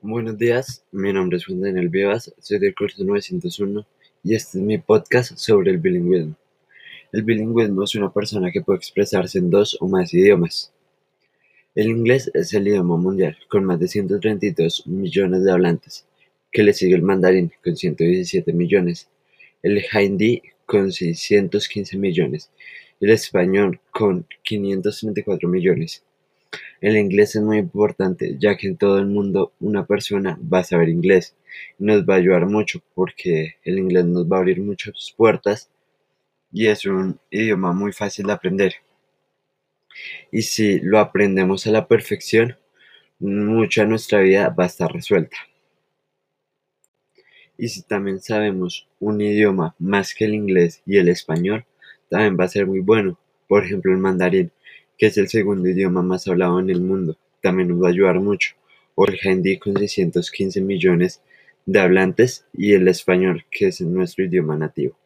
Buenos días, mi nombre es Juan Daniel Vivas, soy del curso 901 y este es mi podcast sobre el bilingüismo. El bilingüismo es una persona que puede expresarse en dos o más idiomas. El inglés es el idioma mundial con más de 132 millones de hablantes, que le sigue el mandarín con 117 millones, el hindi con 615 millones el español con 534 millones. El inglés es muy importante ya que en todo el mundo una persona va a saber inglés nos va a ayudar mucho porque el inglés nos va a abrir muchas puertas y es un idioma muy fácil de aprender. Y si lo aprendemos a la perfección, mucha de nuestra vida va a estar resuelta. Y si también sabemos un idioma más que el inglés y el español, también va a ser muy bueno. Por ejemplo, el mandarín que es el segundo idioma más hablado en el mundo, también nos va a ayudar mucho, o el hindi con 615 millones de hablantes y el español, que es nuestro idioma nativo.